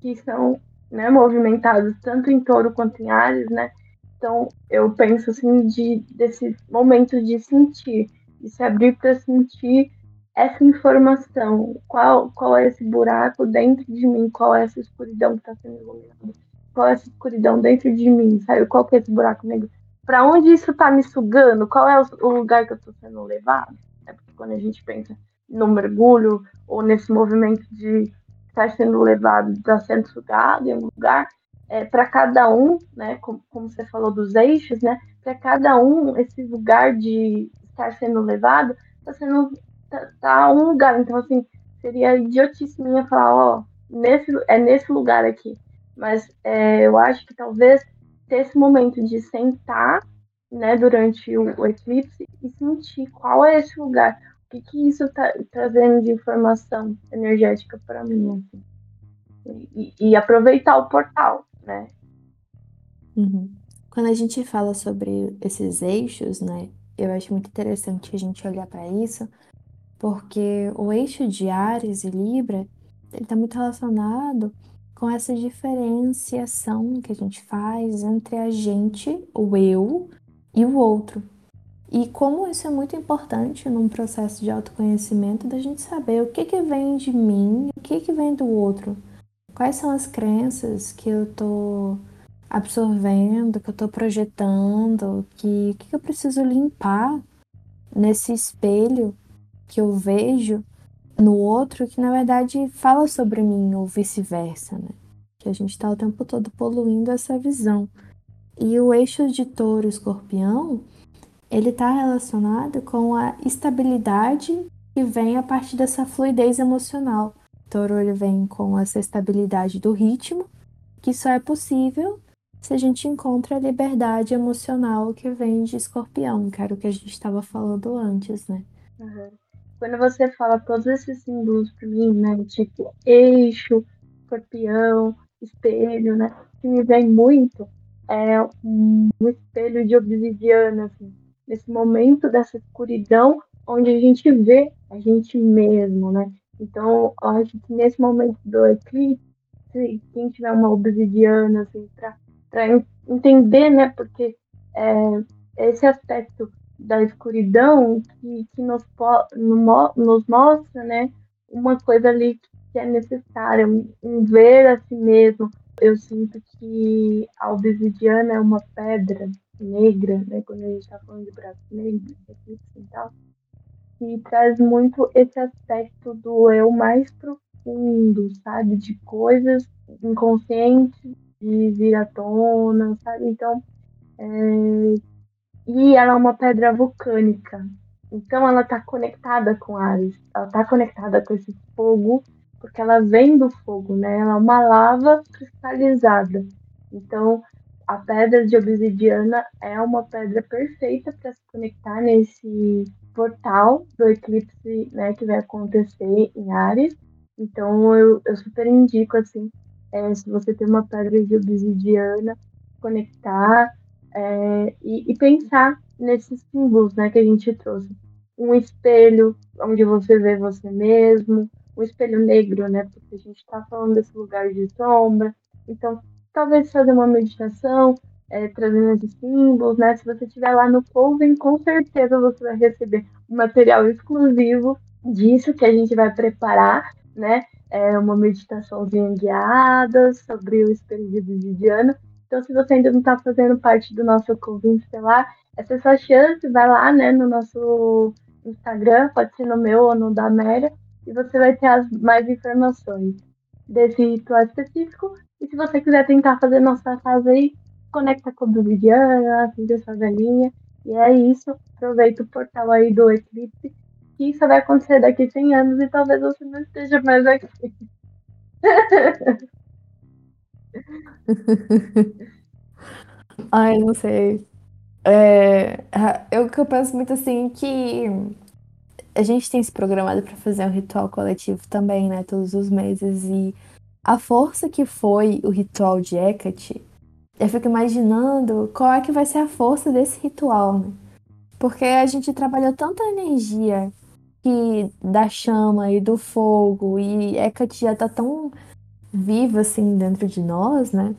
que são né, movimentados tanto em touro quanto em Ares, né? Então, eu penso assim de desse momento de sentir, de se abrir para sentir essa informação, qual qual é esse buraco dentro de mim, qual é essa escuridão que está sendo iluminada, qual é essa escuridão dentro de mim, sabe? Qual que é esse buraco negro? Para onde isso está me sugando? Qual é o lugar que eu estou sendo levado? É porque quando a gente pensa no mergulho ou nesse movimento de está sendo levado, está sendo sugado em um lugar, é, para cada um, né, como, como, você falou dos eixos, né, para cada um, esse lugar de estar sendo levado está sendo tá, tá, um lugar. Então, assim, seria idiotice minha falar, ó, nesse, é nesse lugar aqui. Mas é, eu acho que talvez ter esse momento de sentar, né, durante o, o eclipse e sentir qual é esse lugar, que, que isso está trazendo de informação energética para mim? Assim? E, e, aproveitar o portal, né? Uhum. Quando a gente fala sobre esses eixos, né? Eu acho muito interessante a gente olhar para isso, porque o eixo de Ares e Libra ele está muito relacionado com essa diferenciação que a gente faz entre a gente, o eu, e o outro. E como isso é muito importante num processo de autoconhecimento, da gente saber o que, que vem de mim, o que, que vem do outro. Quais são as crenças que eu tô absorvendo, que eu tô projetando, que, que eu preciso limpar nesse espelho que eu vejo no outro, que na verdade fala sobre mim, ou vice-versa, né? Que a gente está o tempo todo poluindo essa visão. E o eixo de touro escorpião ele está relacionado com a estabilidade que vem a partir dessa fluidez emocional. Touro ele vem com essa estabilidade do ritmo, que só é possível se a gente encontra a liberdade emocional que vem de escorpião, que era o que a gente estava falando antes, né? Uhum. Quando você fala todos esses símbolos para mim, né? Tipo eixo, escorpião, espelho, né? Que me vem muito é um espelho de obsidiana, assim nesse momento dessa escuridão onde a gente vê a gente mesmo, né? Então, eu acho que nesse momento do eclipse, quem tiver uma obsidiana, assim, para entender, né? Porque é, esse aspecto da escuridão que, que nos, nos mostra, né? Uma coisa ali que é necessária, um, ver a si mesmo. Eu sinto que a obsidiana é uma pedra negra, né, quando a gente está falando de braço negro, e tal, que traz muito esse aspecto do eu mais profundo, sabe? De coisas inconscientes de vir à tona, sabe? Então, é... e ela é uma pedra vulcânica, então ela está conectada com Ares, ela está conectada com esse fogo, porque ela vem do fogo, né? Ela é uma lava cristalizada. Então, a pedra de obsidiana é uma pedra perfeita para se conectar nesse portal do eclipse né, que vai acontecer em Ares. Então eu, eu super indico assim, é, se você tem uma pedra de obsidiana, conectar é, e, e, pensar nesses símbolos né, que a gente trouxe. Um espelho onde você vê você mesmo, um espelho negro, né? Porque a gente está falando desse lugar de sombra. Então, talvez fazer uma meditação, é, trazendo esses símbolos, né? Se você estiver lá no Coven, com certeza você vai receber um material exclusivo disso que a gente vai preparar, né? É uma meditaçãozinha guiada sobre o espelho de Viviana. Então, se você ainda não está fazendo parte do nosso Coven Estelar, essa é a sua chance, vai lá, né, no nosso Instagram, pode ser no meu ou no da Mera, e você vai ter as mais informações desse ritual específico. E se você quiser tentar fazer nossa casa aí, conecta com o Viviana, acende sua velhinha. E é isso. Aproveita o portal aí do Eclipse, que isso vai acontecer daqui a 100 anos e talvez você não esteja mais aqui. Ai, não sei. É, eu, eu penso muito assim que a gente tem se programado para fazer um ritual coletivo também, né? Todos os meses. E a força que foi o ritual de Hecate, eu fico imaginando qual é que vai ser a força desse ritual, né? Porque a gente trabalhou tanta energia que da chama e do fogo, e Hecate já tá tão viva assim dentro de nós, né?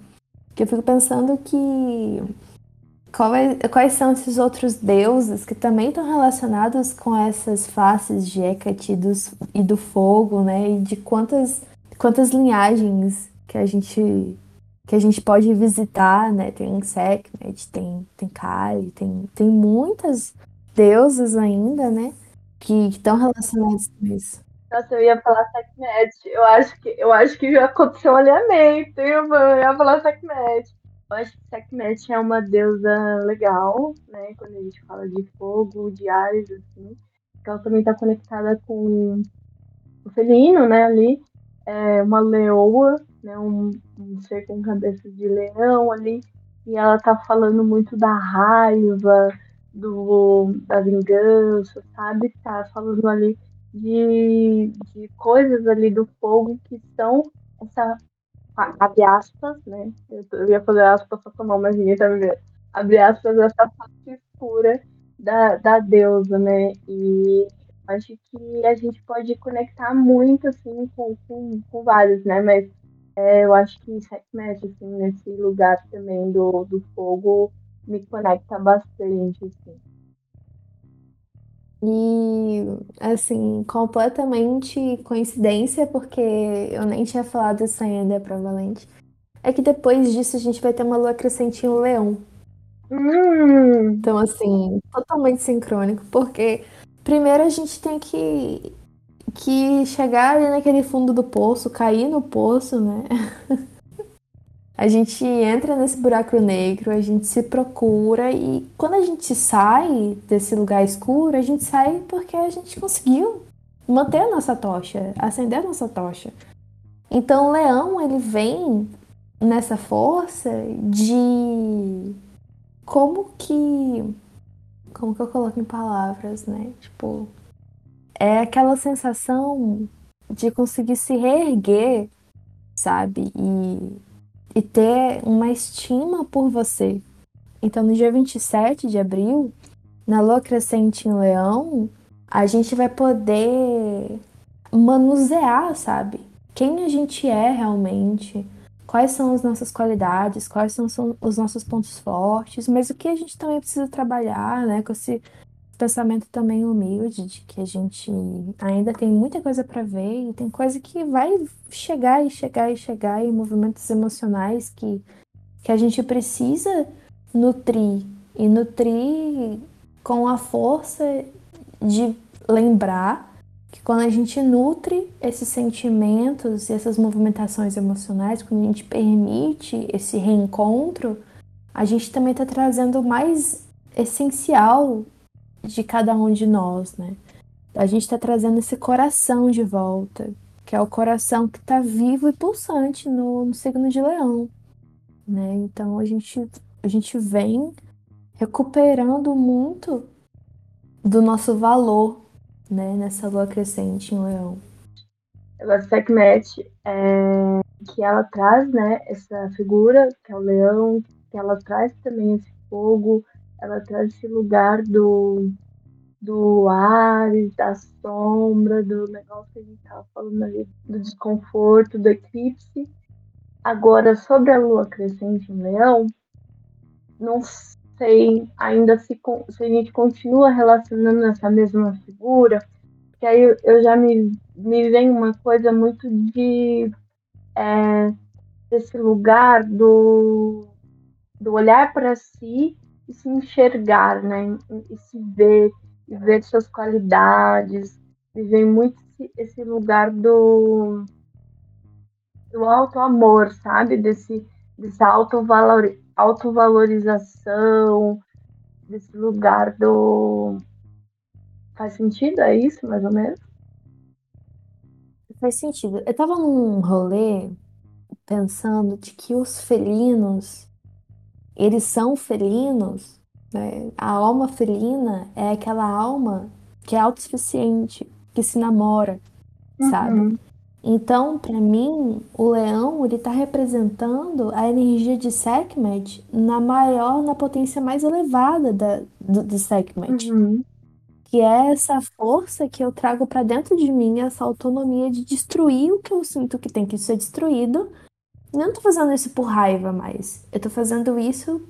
Que eu fico pensando que é, quais são esses outros deuses que também estão relacionados com essas faces de Hecate e, dos, e do fogo, né? E de quantas, quantas linhagens que a gente que a gente pode visitar, né? Tem Sekhmet, tem, tem Kali, tem, tem muitas deusas ainda, né? Que estão relacionadas com isso. Nossa, eu ia falar Sekhmet. Eu acho que, eu acho que já aconteceu um alinhamento, eu ia falar Sekhmet. Eu acho que Sekhmet é uma deusa legal, né? Quando a gente fala de fogo, de ares, assim. Ela também está conectada com o felino, né? Ali. É uma leoa, né? Um, um ser com cabeça de leão ali. E ela tá falando muito da raiva, do, da vingança, sabe? Tá falando ali de, de coisas ali do fogo que são essa abre aspas, né? Eu, ia fazer aspas só com a mão, mas ninguém tá me vendo. Abre aspas, essa parte escura da, da deusa, né? E acho que a gente pode conectar muito, assim, com, com, com vários, né? Mas é, eu acho que Sekhmet, assim, nesse lugar também do, do fogo, me conecta bastante, assim. E, assim, completamente coincidência, porque eu nem tinha falado isso ainda, provavelmente. É que depois disso a gente vai ter uma lua crescente em leão. Hum. Então, assim, totalmente sincrônico, porque primeiro a gente tem que, que chegar ali naquele fundo do poço, cair no poço, né? A gente entra nesse buraco negro, a gente se procura e quando a gente sai desse lugar escuro, a gente sai porque a gente conseguiu manter a nossa tocha, acender a nossa tocha. Então o leão, ele vem nessa força de como que como que eu coloco em palavras, né? Tipo, é aquela sensação de conseguir se reerguer, sabe? E e ter uma estima por você. Então, no dia 27 de abril, na lua crescente em Leão, a gente vai poder manusear, sabe? Quem a gente é realmente, quais são as nossas qualidades, quais são os nossos pontos fortes, mas o que a gente também precisa trabalhar, né, com esse pensamento também humilde de que a gente ainda tem muita coisa para ver e tem coisa que vai chegar e chegar e chegar e movimentos emocionais que, que a gente precisa nutrir e nutrir com a força de lembrar que quando a gente nutre esses sentimentos e essas movimentações emocionais, quando a gente permite esse reencontro, a gente também está trazendo mais essencial de cada um de nós, né? A gente está trazendo esse coração de volta, que é o coração que está vivo e pulsante no, no signo de Leão, né? Então a gente a gente vem recuperando muito do nosso valor, né? Nessa lua crescente em Leão. Ela Sekhmet, é, que ela traz, né? Essa figura que é o leão, que ela traz também esse fogo ela traz esse lugar do, do ar, da sombra, do negócio que a gente estava falando ali, do desconforto, do eclipse. Agora, sobre a lua crescente em leão, não sei ainda se, se a gente continua relacionando essa mesma figura, porque aí eu, já me, me vem uma coisa muito de. É, desse lugar do do olhar para si e se enxergar, né? E se ver, e ver suas qualidades, viver muito esse lugar do do alto amor, sabe? Desse dessa autovalor, autovalorização, desse lugar do faz sentido é isso, mais ou menos? Faz sentido. Eu tava num rolê pensando de que os felinos, eles são felinos, né? A alma felina é aquela alma que é autossuficiente, que se namora, uhum. sabe? Então, para mim, o leão ele está representando a energia de Sekhmet na maior, na potência mais elevada da, do, do Sekhmet. Uhum que é essa força que eu trago para dentro de mim, essa autonomia de destruir o que eu sinto que tem que ser destruído. Não tô fazendo isso por raiva mais. Eu tô fazendo isso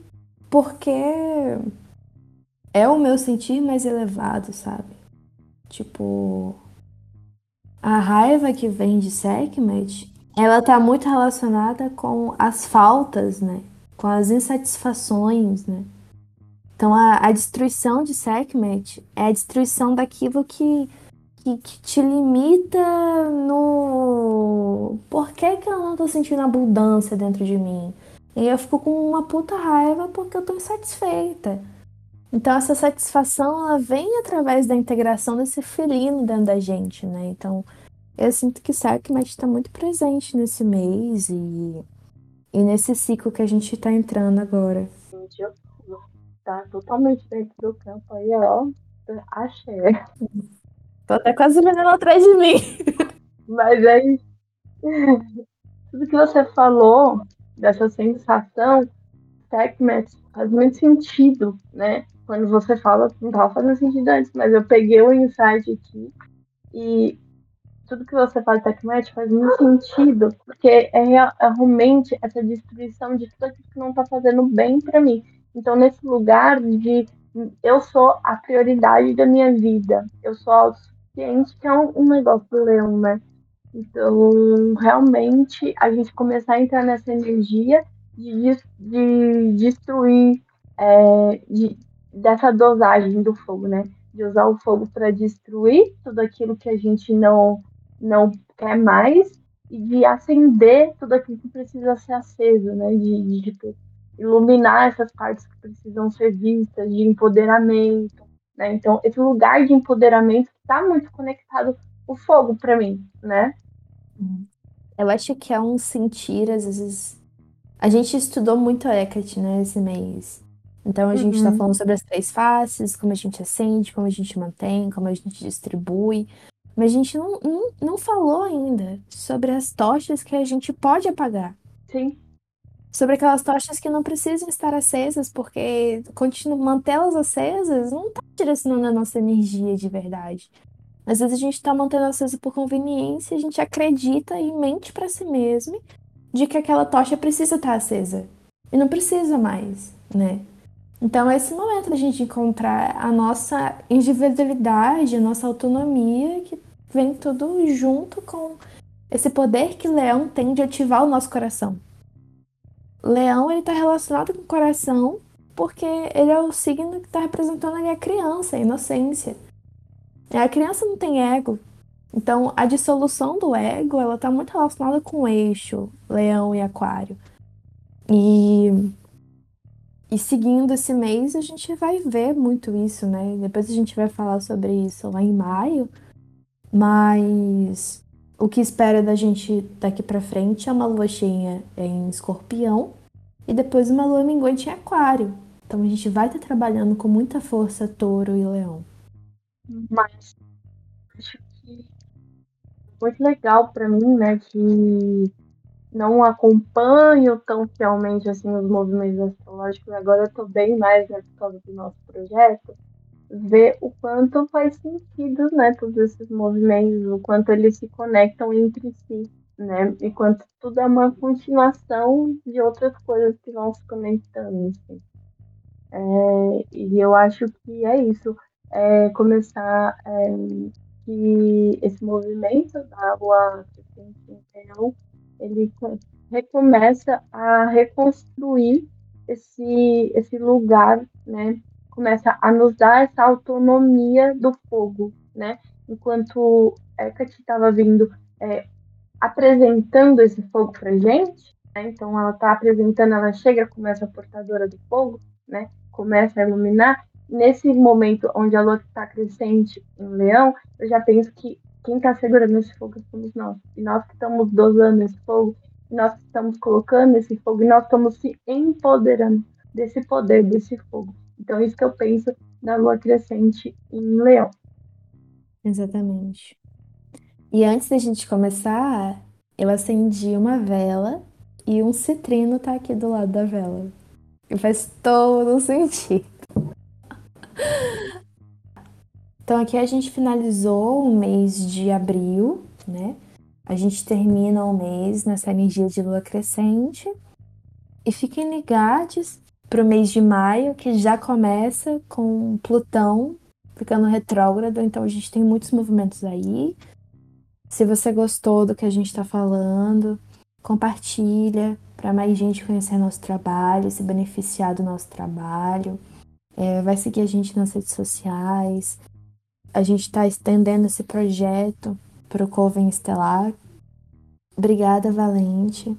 porque é o meu sentir mais elevado, sabe? Tipo, a raiva que vem de Sekhmet, ela tá muito relacionada com as faltas, né? Com as insatisfações, né? Então, a, a destruição de Sekhmet é a destruição daquilo que, que, que, te limita no. Por que, que eu não tô sentindo abundância dentro de mim? E eu fico com uma puta raiva porque eu tô insatisfeita. Então, essa satisfação ela vem através da integração desse felino dentro da gente, né? Então, eu sinto que Sekhmet está muito presente nesse mês e, e nesse ciclo que a gente está entrando agora tá totalmente dentro do campo aí, ó. Achei. Tô até quase ela atrás de mim. Mas aí. Tudo que você falou dessa sensação, TechMet, faz muito sentido, né? Quando você fala, não tava fazendo sentido antes, mas eu peguei o insight aqui e tudo que você fala de TechMet faz muito sentido, porque é, é realmente essa destruição de tudo aquilo que não tá fazendo bem para mim. Então, nesse lugar de eu sou a prioridade da minha vida, eu sou autossuficiente, que é um, um negócio do leão, né? Então, realmente, a gente começar a entrar nessa energia de, de destruir, é, de, dessa dosagem do fogo, né? De usar o fogo para destruir tudo aquilo que a gente não, não quer mais e de acender tudo aquilo que precisa ser aceso, né? De, de, de iluminar essas partes que precisam ser vistas, de empoderamento. Né? Então, esse lugar de empoderamento está muito conectado o fogo para mim, né? Eu acho que é um sentir, às vezes. A gente estudou muito Hecate, né, esse mês. Então a gente está uhum. falando sobre as três faces, como a gente acende, como a gente mantém, como a gente distribui. Mas a gente não, não, não falou ainda sobre as tochas que a gente pode apagar. Sim sobre aquelas tochas que não precisam estar acesas, porque mantê-las acesas não está direcionando a nossa energia de verdade. Às vezes a gente está mantendo acesa por conveniência, a gente acredita e mente para si mesmo de que aquela tocha precisa estar acesa. E não precisa mais, né? Então, é esse momento da gente encontrar a nossa individualidade, a nossa autonomia, que vem tudo junto com esse poder que Leão tem de ativar o nosso coração. Leão ele está relacionado com o coração porque ele é o signo que está representando ali a criança, a inocência. A criança não tem ego. Então, a dissolução do ego, ela está muito relacionada com o eixo, leão e aquário. E, e seguindo esse mês, a gente vai ver muito isso, né? Depois a gente vai falar sobre isso lá em maio. Mas o que espera da gente daqui para frente é uma lua cheia em escorpião e depois uma lua minguante em aquário. Então a gente vai estar trabalhando com muita força touro e leão. Mas acho que muito legal para mim, né, que não acompanho tão fielmente assim os movimentos astrológicos, agora eu tô bem mais né, por causa do nosso projeto, ver o quanto faz sentido, né, todos esses movimentos, o quanto eles se conectam entre si, né, e quanto tudo é uma continuação de outras coisas que vão se conectando, assim. É, e eu acho que é isso, é começar é, que esse movimento da Lua então, ele recomeça a reconstruir esse, esse lugar, né? Começa a nos dar essa autonomia do fogo, né? Enquanto Hecate estava vindo é, apresentando esse fogo para gente, né? então ela está apresentando, ela chega como essa portadora do fogo, né? Começa a iluminar. Nesse momento onde a lua está crescente em Leão, eu já penso que quem está segurando esse fogo somos nós. E nós que estamos dosando esse fogo, nós que estamos colocando esse fogo, e nós estamos se empoderando desse poder, desse fogo. Então, isso que eu penso na lua crescente em Leão. Exatamente. E antes da gente começar, eu acendi uma vela e um citrino tá aqui do lado da vela. E faz todo sentido. Então aqui a gente finalizou o mês de abril, né? A gente termina o mês nessa energia de lua crescente. E fiquem ligados para o mês de maio, que já começa com Plutão ficando retrógrado, então a gente tem muitos movimentos aí. Se você gostou do que a gente está falando, compartilha para mais gente conhecer nosso trabalho, se beneficiar do nosso trabalho. É, vai seguir a gente nas redes sociais, a gente está estendendo esse projeto para o Coven Estelar. Obrigada, Valente,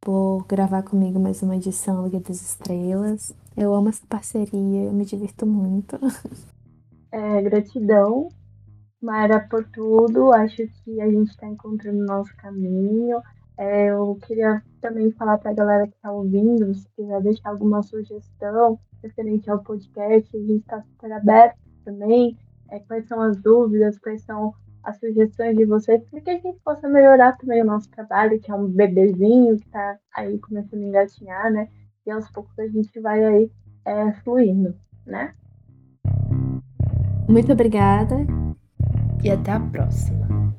por gravar comigo mais uma edição do das Estrelas. Eu amo essa parceria, eu me divirto muito. É, gratidão, Mara, por tudo. Acho que a gente está encontrando o nosso caminho. É, eu queria também falar para a galera que está ouvindo, se quiser deixar alguma sugestão referente ao podcast, a gente está super aberto também é, quais são as dúvidas, quais são as sugestões de vocês, para que a gente possa melhorar também o nosso trabalho, que é um bebezinho que está aí começando a engatinhar, né? E aos poucos a gente vai aí é, fluindo, né? Muito obrigada e até a próxima!